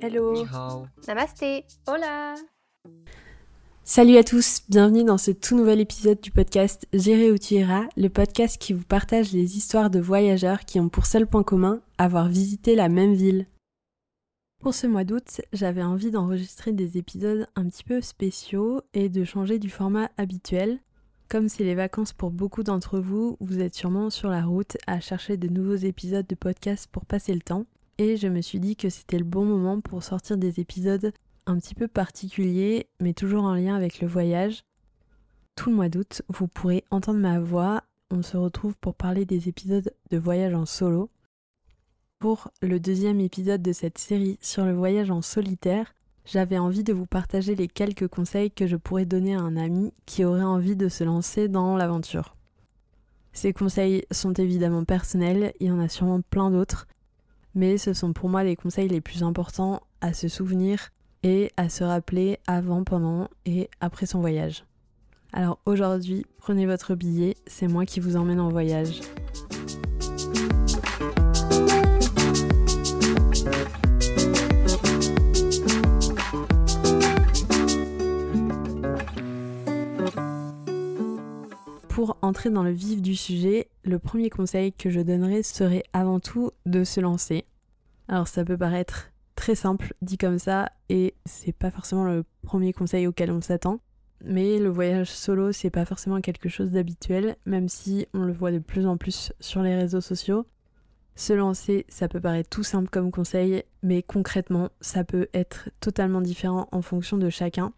Hello. Namasté. Hola. Salut à tous, bienvenue dans ce tout nouvel épisode du podcast Gérer où tu iras, le podcast qui vous partage les histoires de voyageurs qui ont pour seul point commun avoir visité la même ville. Pour ce mois d'août, j'avais envie d'enregistrer des épisodes un petit peu spéciaux et de changer du format habituel. Comme c'est les vacances pour beaucoup d'entre vous, vous êtes sûrement sur la route à chercher de nouveaux épisodes de podcast pour passer le temps. Et je me suis dit que c'était le bon moment pour sortir des épisodes un petit peu particuliers, mais toujours en lien avec le voyage. Tout le mois d'août, vous pourrez entendre ma voix. On se retrouve pour parler des épisodes de voyage en solo. Pour le deuxième épisode de cette série sur le voyage en solitaire, j'avais envie de vous partager les quelques conseils que je pourrais donner à un ami qui aurait envie de se lancer dans l'aventure. Ces conseils sont évidemment personnels, il y en a sûrement plein d'autres, mais ce sont pour moi les conseils les plus importants à se souvenir et à se rappeler avant, pendant et après son voyage. Alors aujourd'hui, prenez votre billet, c'est moi qui vous emmène en voyage. Pour entrer dans le vif du sujet, le premier conseil que je donnerais serait avant tout de se lancer. Alors ça peut paraître très simple dit comme ça et c'est pas forcément le premier conseil auquel on s'attend. Mais le voyage solo, c'est pas forcément quelque chose d'habituel, même si on le voit de plus en plus sur les réseaux sociaux. Se lancer, ça peut paraître tout simple comme conseil, mais concrètement, ça peut être totalement différent en fonction de chacun.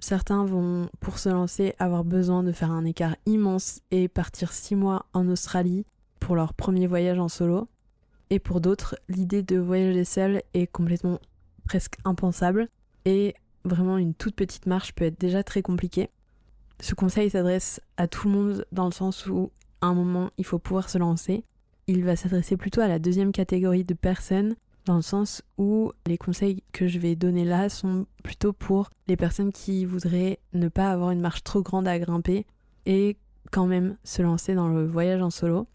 Certains vont, pour se lancer, avoir besoin de faire un écart immense et partir six mois en Australie pour leur premier voyage en solo. Et pour d'autres, l'idée de voyager seul est complètement presque impensable et vraiment une toute petite marche peut être déjà très compliquée. Ce conseil s'adresse à tout le monde dans le sens où à un moment il faut pouvoir se lancer. Il va s'adresser plutôt à la deuxième catégorie de personnes dans le sens où les conseils que je vais donner là sont plutôt pour les personnes qui voudraient ne pas avoir une marche trop grande à grimper et quand même se lancer dans le voyage en solo.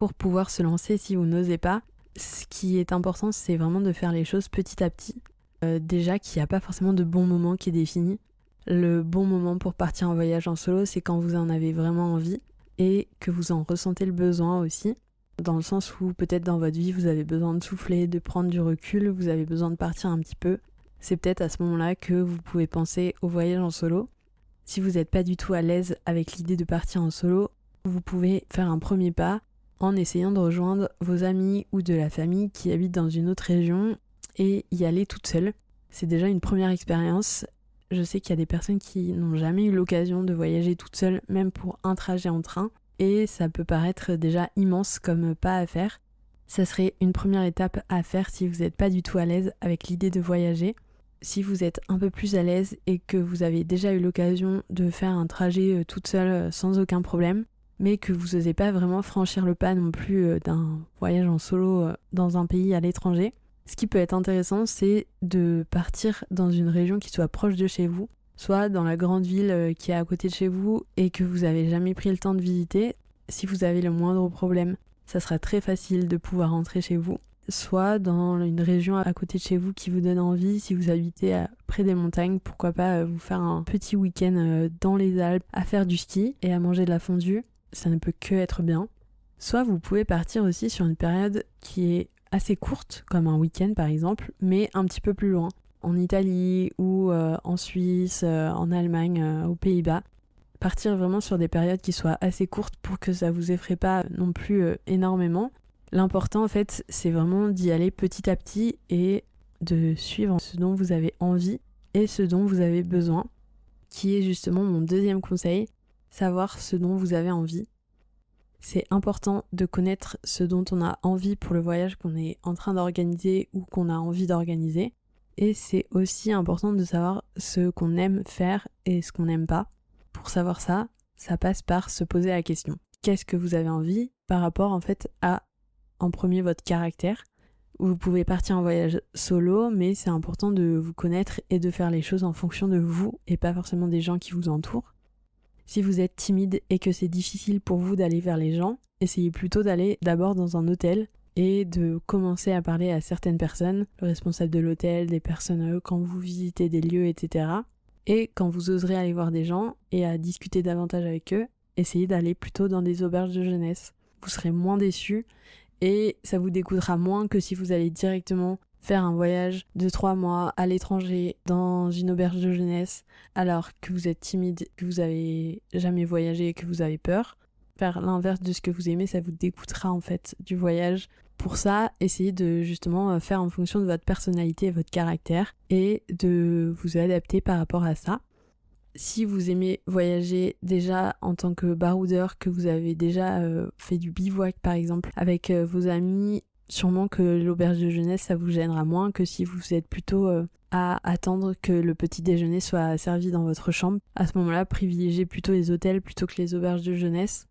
Pour pouvoir se lancer si vous n'osez pas, ce qui est important, c'est vraiment de faire les choses petit à petit. Euh, déjà qu'il n'y a pas forcément de bon moment qui est défini. Le bon moment pour partir en voyage en solo, c'est quand vous en avez vraiment envie et que vous en ressentez le besoin aussi. Dans le sens où peut-être dans votre vie, vous avez besoin de souffler, de prendre du recul, vous avez besoin de partir un petit peu. C'est peut-être à ce moment-là que vous pouvez penser au voyage en solo. Si vous n'êtes pas du tout à l'aise avec l'idée de partir en solo, vous pouvez faire un premier pas en essayant de rejoindre vos amis ou de la famille qui habitent dans une autre région et y aller toute seule. C'est déjà une première expérience. Je sais qu'il y a des personnes qui n'ont jamais eu l'occasion de voyager toute seule, même pour un trajet en train, et ça peut paraître déjà immense comme pas à faire. Ça serait une première étape à faire si vous n'êtes pas du tout à l'aise avec l'idée de voyager. Si vous êtes un peu plus à l'aise et que vous avez déjà eu l'occasion de faire un trajet euh, toute seule euh, sans aucun problème, mais que vous n'osez pas vraiment franchir le pas non plus euh, d'un voyage en solo dans un pays à l'étranger. Ce qui peut être intéressant, c'est de partir dans une région qui soit proche de chez vous, soit dans la grande ville euh, qui est à côté de chez vous et que vous n'avez jamais pris le temps de visiter. Si vous avez le moindre problème, ça sera très facile de pouvoir rentrer chez vous. Soit dans une région à côté de chez vous qui vous donne envie, si vous habitez près des montagnes, pourquoi pas vous faire un petit week-end dans les Alpes à faire du ski et à manger de la fondue ça ne peut que être bien. Soit vous pouvez partir aussi sur une période qui est assez courte, comme un week-end par exemple, mais un petit peu plus loin, en Italie ou euh, en Suisse, euh, en Allemagne, euh, aux Pays-Bas. Partir vraiment sur des périodes qui soient assez courtes pour que ça vous effraie pas non plus énormément. L'important en fait, c'est vraiment d'y aller petit à petit et de suivre ce dont vous avez envie et ce dont vous avez besoin, qui est justement mon deuxième conseil, savoir ce dont vous avez envie. C'est important de connaître ce dont on a envie pour le voyage qu'on est en train d'organiser ou qu'on a envie d'organiser. Et c'est aussi important de savoir ce qu'on aime faire et ce qu'on n'aime pas. Pour savoir ça, ça passe par se poser la question. Qu'est-ce que vous avez envie par rapport en fait à en premier votre caractère? Vous pouvez partir en voyage solo, mais c'est important de vous connaître et de faire les choses en fonction de vous et pas forcément des gens qui vous entourent. Si vous êtes timide et que c'est difficile pour vous d'aller vers les gens, essayez plutôt d'aller d'abord dans un hôtel et de commencer à parler à certaines personnes, le responsable de l'hôtel, des personnes quand vous visitez des lieux, etc. Et quand vous oserez aller voir des gens et à discuter davantage avec eux, essayez d'aller plutôt dans des auberges de jeunesse. Vous serez moins déçus et ça vous décoûtera moins que si vous allez directement faire un voyage de trois mois à l'étranger dans une auberge de jeunesse alors que vous êtes timide, que vous avez jamais voyagé et que vous avez peur. Faire l'inverse de ce que vous aimez, ça vous décoûtera en fait du voyage. Pour ça, essayez de justement euh, faire en fonction de votre personnalité et votre caractère et de vous adapter par rapport à ça si vous aimez voyager déjà en tant que baroudeur, que vous avez déjà euh, fait du bivouac par exemple avec euh, vos amis, sûrement que l'auberge de jeunesse ça vous gênera moins que si vous êtes plutôt à attendre que le petit déjeuner soit servi dans votre chambre. À ce moment-là, privilégiez plutôt les hôtels plutôt que les auberges de jeunesse,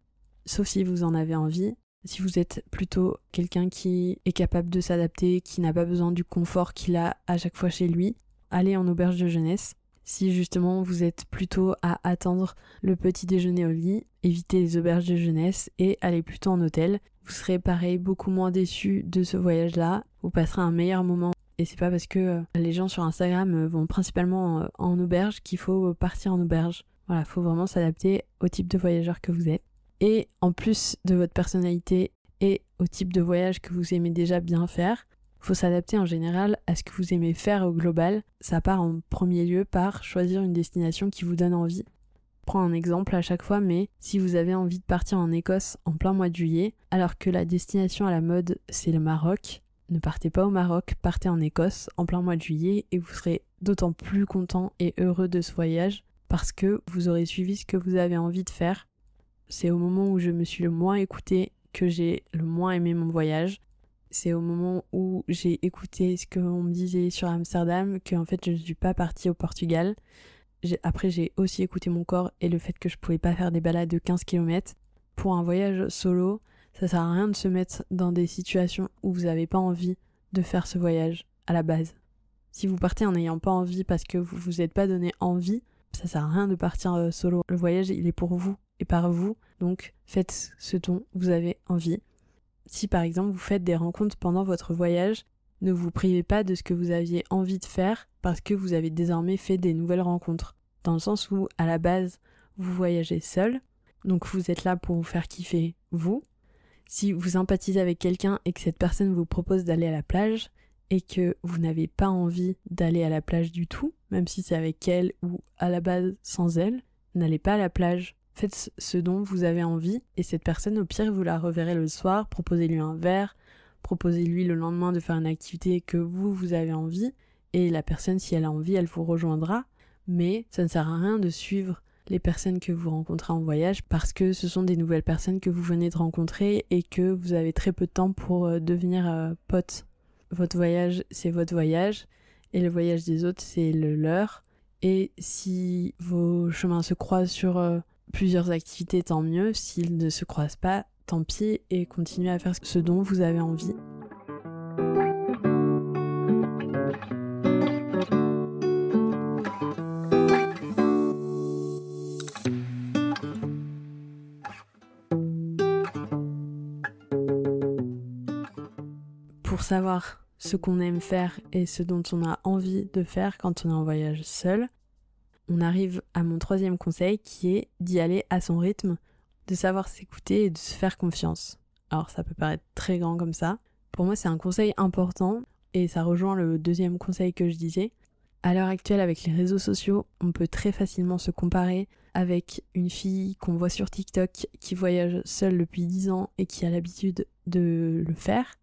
sauf si vous en avez envie. Si vous êtes plutôt quelqu'un qui est capable de s'adapter, qui n'a pas besoin du confort qu'il a à chaque fois chez lui, allez en auberge de jeunesse. Si justement vous êtes plutôt à attendre le petit déjeuner au lit, évitez les auberges de jeunesse et allez plutôt en hôtel. Vous serez pareil beaucoup moins déçu de ce voyage-là. Vous passerez un meilleur moment. Et c'est pas parce que euh, les gens sur Instagram euh, vont principalement euh, en auberge qu'il faut partir en auberge. Voilà, faut vraiment s'adapter au type de voyageur que vous êtes. Et en plus de votre personnalité et au type de voyage que vous aimez déjà bien faire, faut s'adapter en général à ce que vous aimez faire au global. Ça part en premier lieu par choisir une destination qui vous donne envie. prends un exemple à chaque fois, mais si vous avez envie de partir en Écosse en plein mois de juillet, alors que la destination à la mode c'est le Maroc, ne partez pas au Maroc, partez en Écosse en plein mois de juillet et vous serez d'autant plus content et heureux de ce voyage parce que vous aurez suivi ce que vous avez envie de faire. C'est au moment où je me suis le moins écouté que j'ai le moins aimé mon voyage c'est au moment où j'ai écouté ce qu'on me disait sur Amsterdam que en fait je ne suis pas partie au Portugal. Après j'ai aussi écouté mon corps et le fait que je pouvais pas faire des balades de 15 km. Pour un voyage solo, ça sert à rien de se mettre dans des situations où vous n'avez pas envie de faire ce voyage à la base. Si vous partez en n'ayant pas envie parce que vous vous êtes pas donné envie, ça sert à rien de partir euh, solo. Le voyage il est pour vous et par vous, donc faites ce dont vous avez envie. Si par exemple vous faites des rencontres pendant votre voyage, ne vous privez pas de ce que vous aviez envie de faire parce que vous avez désormais fait des nouvelles rencontres. Dans le sens où, à la base, vous voyagez seul, donc vous êtes là pour vous faire kiffer vous. Si vous sympathisez avec quelqu'un et que cette personne vous propose d'aller à la plage et que vous n'avez pas envie d'aller à la plage du tout, même si c'est avec elle ou à la base sans elle, n'allez pas à la plage. Faites ce dont vous avez envie et cette personne, au pire, vous la reverrez le soir, proposez-lui un verre, proposez-lui le lendemain de faire une activité que vous, vous avez envie et la personne, si elle a envie, elle vous rejoindra. Mais ça ne sert à rien de suivre les personnes que vous rencontrez en voyage parce que ce sont des nouvelles personnes que vous venez de rencontrer et que vous avez très peu de temps pour euh, devenir euh, pote. Votre voyage, c'est votre voyage et le voyage des autres, c'est le leur. Et si vos chemins se croisent sur euh, plusieurs activités, tant mieux. S'ils ne se croisent pas, tant pis et continuez à faire ce dont vous avez envie. Pour savoir ce qu'on aime faire et ce dont on a envie de faire quand on est en voyage seul, on arrive à mon troisième conseil qui est d'y aller à son rythme, de savoir s'écouter et de se faire confiance. Alors ça peut paraître très grand comme ça. Pour moi c'est un conseil important et ça rejoint le deuxième conseil que je disais. À l'heure actuelle avec les réseaux sociaux, on peut très facilement se comparer avec une fille qu'on voit sur TikTok qui voyage seule depuis 10 ans et qui a l'habitude de le faire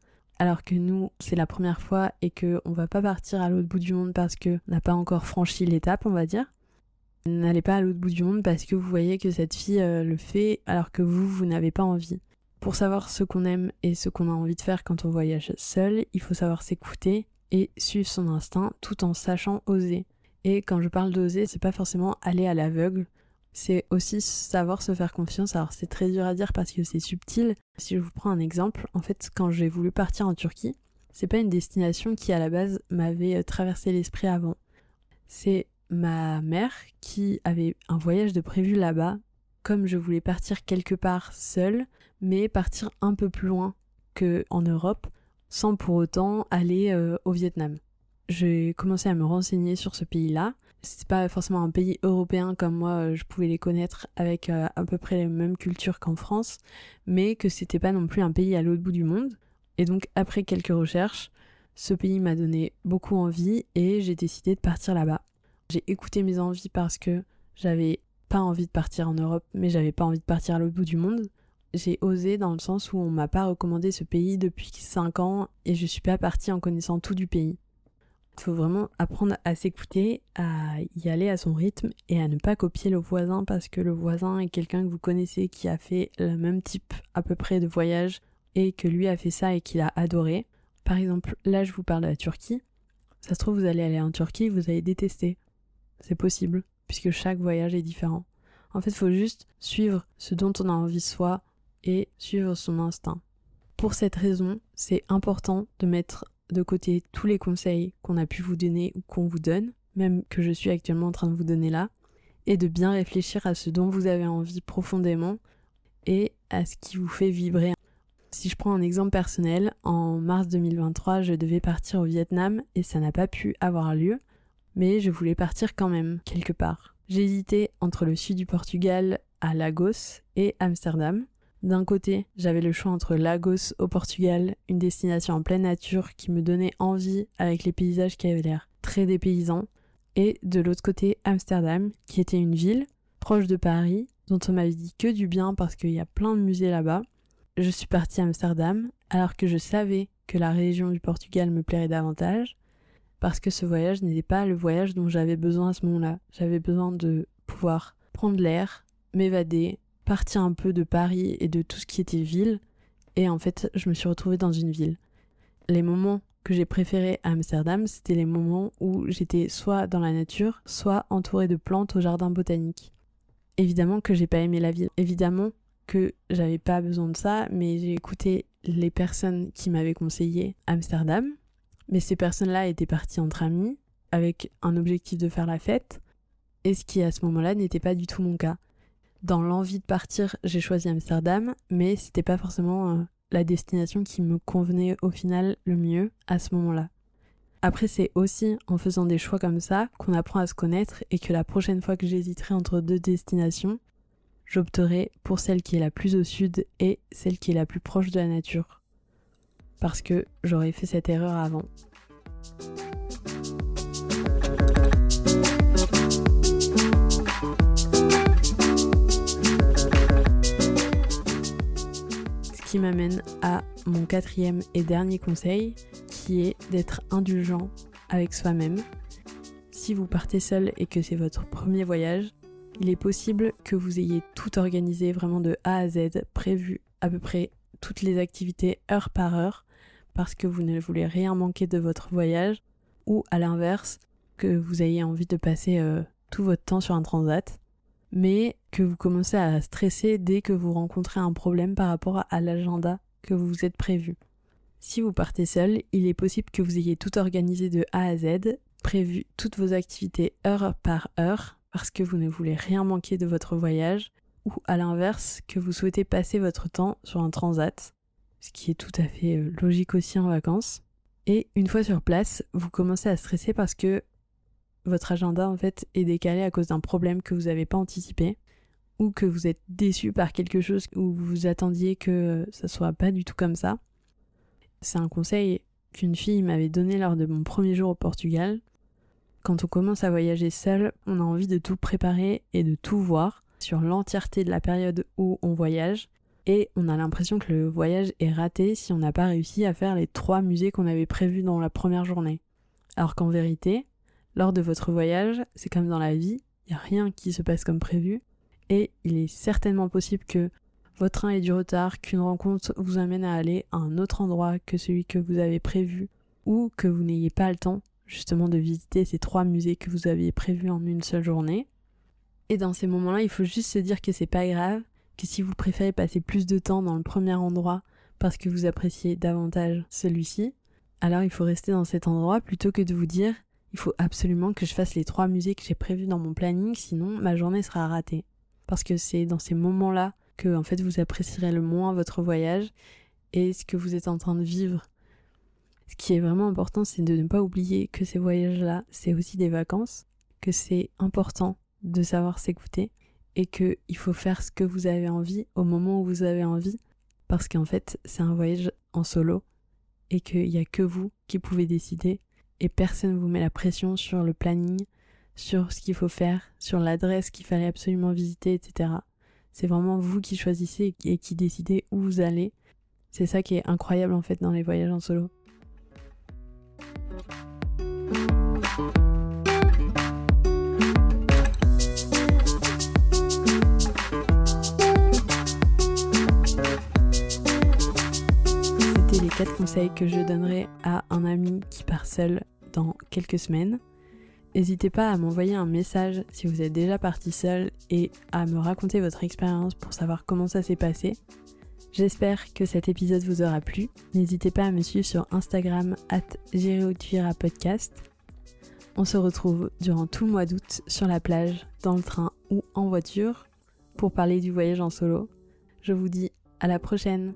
alors que nous c'est la première fois et que on va pas partir à l'autre bout du monde parce que n'a pas encore franchi l'étape on va dire. N'allez pas à l'autre bout du monde parce que vous voyez que cette fille euh, le fait alors que vous, vous n'avez pas envie. Pour savoir ce qu'on aime et ce qu'on a envie de faire quand on voyage seul, il faut savoir s'écouter et suivre son instinct tout en sachant oser. Et quand je parle d'oser, c'est pas forcément aller à l'aveugle, c'est aussi savoir se faire confiance. Alors c'est très dur à dire parce que c'est subtil. Si je vous prends un exemple, en fait, quand j'ai voulu partir en Turquie, c'est pas une destination qui à la base m'avait euh, traversé l'esprit avant. C'est ma mère qui avait un voyage de prévu là-bas. Comme je voulais partir quelque part seule, mais partir un peu plus loin qu'en Europe sans pour autant aller euh, au Vietnam. J'ai commencé à me renseigner sur ce pays-là. C'est pas forcément un pays européen comme moi euh, je pouvais les connaître avec euh, à peu près les mêmes cultures qu'en France, mais que c'était pas non plus un pays à l'autre bout du monde. Et donc après quelques recherches, ce pays m'a donné beaucoup envie et j'ai décidé de partir là-bas. J'ai écouté mes envies parce que j'avais pas envie de partir en Europe, mais j'avais pas envie de partir à l'autre bout du monde. J'ai osé dans le sens où on m'a pas recommandé ce pays depuis 5 ans et je suis pas partie en connaissant tout du pays. Il faut vraiment apprendre à s'écouter, à y aller à son rythme et à ne pas copier le voisin parce que le voisin est quelqu'un que vous connaissez qui a fait le même type à peu près de voyage et que lui a fait ça et qu'il a adoré. Par exemple, là je vous parle de la Turquie. Ça se trouve, vous allez aller en Turquie, vous allez détester. C'est possible puisque chaque voyage est différent. En fait, il faut juste suivre ce dont on a envie soi et suivre son instinct. Pour cette raison, c'est important de mettre de côté tous les conseils qu'on a pu vous donner ou qu'on vous donne, même que je suis actuellement en train de vous donner là, et de bien réfléchir à ce dont vous avez envie profondément et à ce qui vous fait vibrer. Si je prends un exemple personnel, en mars 2023, je devais partir au Vietnam et ça n'a pas pu avoir lieu mais je voulais partir quand même, quelque part. J'hésitais entre le sud du Portugal à Lagos et Amsterdam. D'un côté, j'avais le choix entre Lagos au Portugal, une destination en pleine nature qui me donnait envie avec les paysages qui avaient l'air très dépaysants, et de l'autre côté, Amsterdam, qui était une ville proche de Paris, dont on m'avait dit que du bien parce qu'il y a plein de musées là-bas. Je suis partie à Amsterdam alors que je savais que la région du Portugal me plairait davantage, parce que ce voyage n'était pas le voyage dont j'avais besoin à ce moment-là. J'avais besoin de pouvoir prendre l'air, m'évader, partir un peu de Paris et de tout ce qui était ville, et en fait, je me suis retrouvée dans une ville. Les moments que j'ai préférés à Amsterdam, c'était les moments où j'étais soit dans la nature, soit entourée de plantes au jardin botanique. Évidemment que j'ai pas aimé la ville. Évidemment que j'avais pas besoin de ça, mais j'ai écouté les personnes qui m'avaient conseillé Amsterdam, mais ces personnes-là étaient parties entre amis, avec un objectif de faire la fête, et ce qui à ce moment-là n'était pas du tout mon cas. Dans l'envie de partir, j'ai choisi Amsterdam, mais c'était pas forcément euh, la destination qui me convenait au final le mieux à ce moment-là. Après, c'est aussi en faisant des choix comme ça qu'on apprend à se connaître et que la prochaine fois que j'hésiterai entre deux destinations, j'opterai pour celle qui est la plus au sud et celle qui est la plus proche de la nature parce que j'aurais fait cette erreur avant. Ce qui m'amène à mon quatrième et dernier conseil, qui est d'être indulgent avec soi-même. Si vous partez seul et que c'est votre premier voyage, il est possible que vous ayez tout organisé vraiment de A à Z, prévu à peu près toutes les activités heure par heure, parce que vous ne voulez rien manquer de votre voyage, ou à l'inverse, que vous ayez envie de passer euh, tout votre temps sur un transat, mais que vous commencez à stresser dès que vous rencontrez un problème par rapport à l'agenda que vous vous êtes prévu. Si vous partez seul, il est possible que vous ayez tout organisé de A à Z, prévu toutes vos activités heure par heure, parce que vous ne voulez rien manquer de votre voyage, ou à l'inverse, que vous souhaitez passer votre temps sur un transat, ce qui est tout à fait euh, logique aussi en vacances. Et une fois sur place, vous commencez à stresser parce que votre agenda en est décalé à cause d'un problème que vous n'avez pas anticipé ou que vous êtes déçu par quelque chose où vous attendiez que ça soit pas du tout comme ça. C'est un conseil qu'une fille m'avait donné lors de mon premier jour au Portugal. Quand on commence à voyager seul, on a envie de tout préparer et de tout voir sur l'entièreté de la période où on voyage et on a l'impression que le voyage est raté si on n'a pas réussi à faire les trois musées qu'on avait prévus dans la première journée. Alors qu'en vérité, lors de votre voyage, c'est comme dans la vie, il n'y a rien qui se passe comme prévu, et il est certainement possible que votre train ait du retard, qu'une rencontre vous amène à aller à un autre endroit que celui que vous avez prévu, ou que vous n'ayez pas le temps justement de visiter ces trois musées que vous aviez prévus en une seule journée. Et dans ces moments-là, il faut juste se dire que c'est pas grave, que si vous préférez passer plus de temps dans le premier endroit parce que vous appréciez davantage celui-ci, alors il faut rester dans cet endroit plutôt que de vous dire il faut absolument que je fasse les trois musées que j'ai prévus dans mon planning, sinon ma journée sera ratée. Parce que c'est dans ces moments-là que en fait vous apprécierez le moins votre voyage et ce que vous êtes en train de vivre. Ce qui est vraiment important, c'est de ne pas oublier que ces voyages-là, c'est aussi des vacances, que c'est important de savoir s'écouter et qu'il faut faire ce que vous avez envie au moment où vous avez envie, parce qu'en fait, c'est un voyage en solo et qu'il n'y a que vous qui pouvez décider et personne ne vous met la pression sur le planning, sur ce qu'il faut faire, sur l'adresse qu'il fallait absolument visiter, etc. C'est vraiment vous qui choisissez et qui décidez où vous allez. C'est ça qui est incroyable en fait dans les voyages en solo. Quatre conseils que je donnerais à un ami qui part seul dans quelques semaines. N'hésitez pas à m'envoyer un message si vous êtes déjà parti seul et à me raconter votre expérience pour savoir comment ça s'est passé. J'espère que cet épisode vous aura plu. N'hésitez pas à me suivre sur Instagram at podcast. On se retrouve durant tout le mois d'août sur la plage, dans le train ou en voiture pour parler du voyage en solo. Je vous dis à la prochaine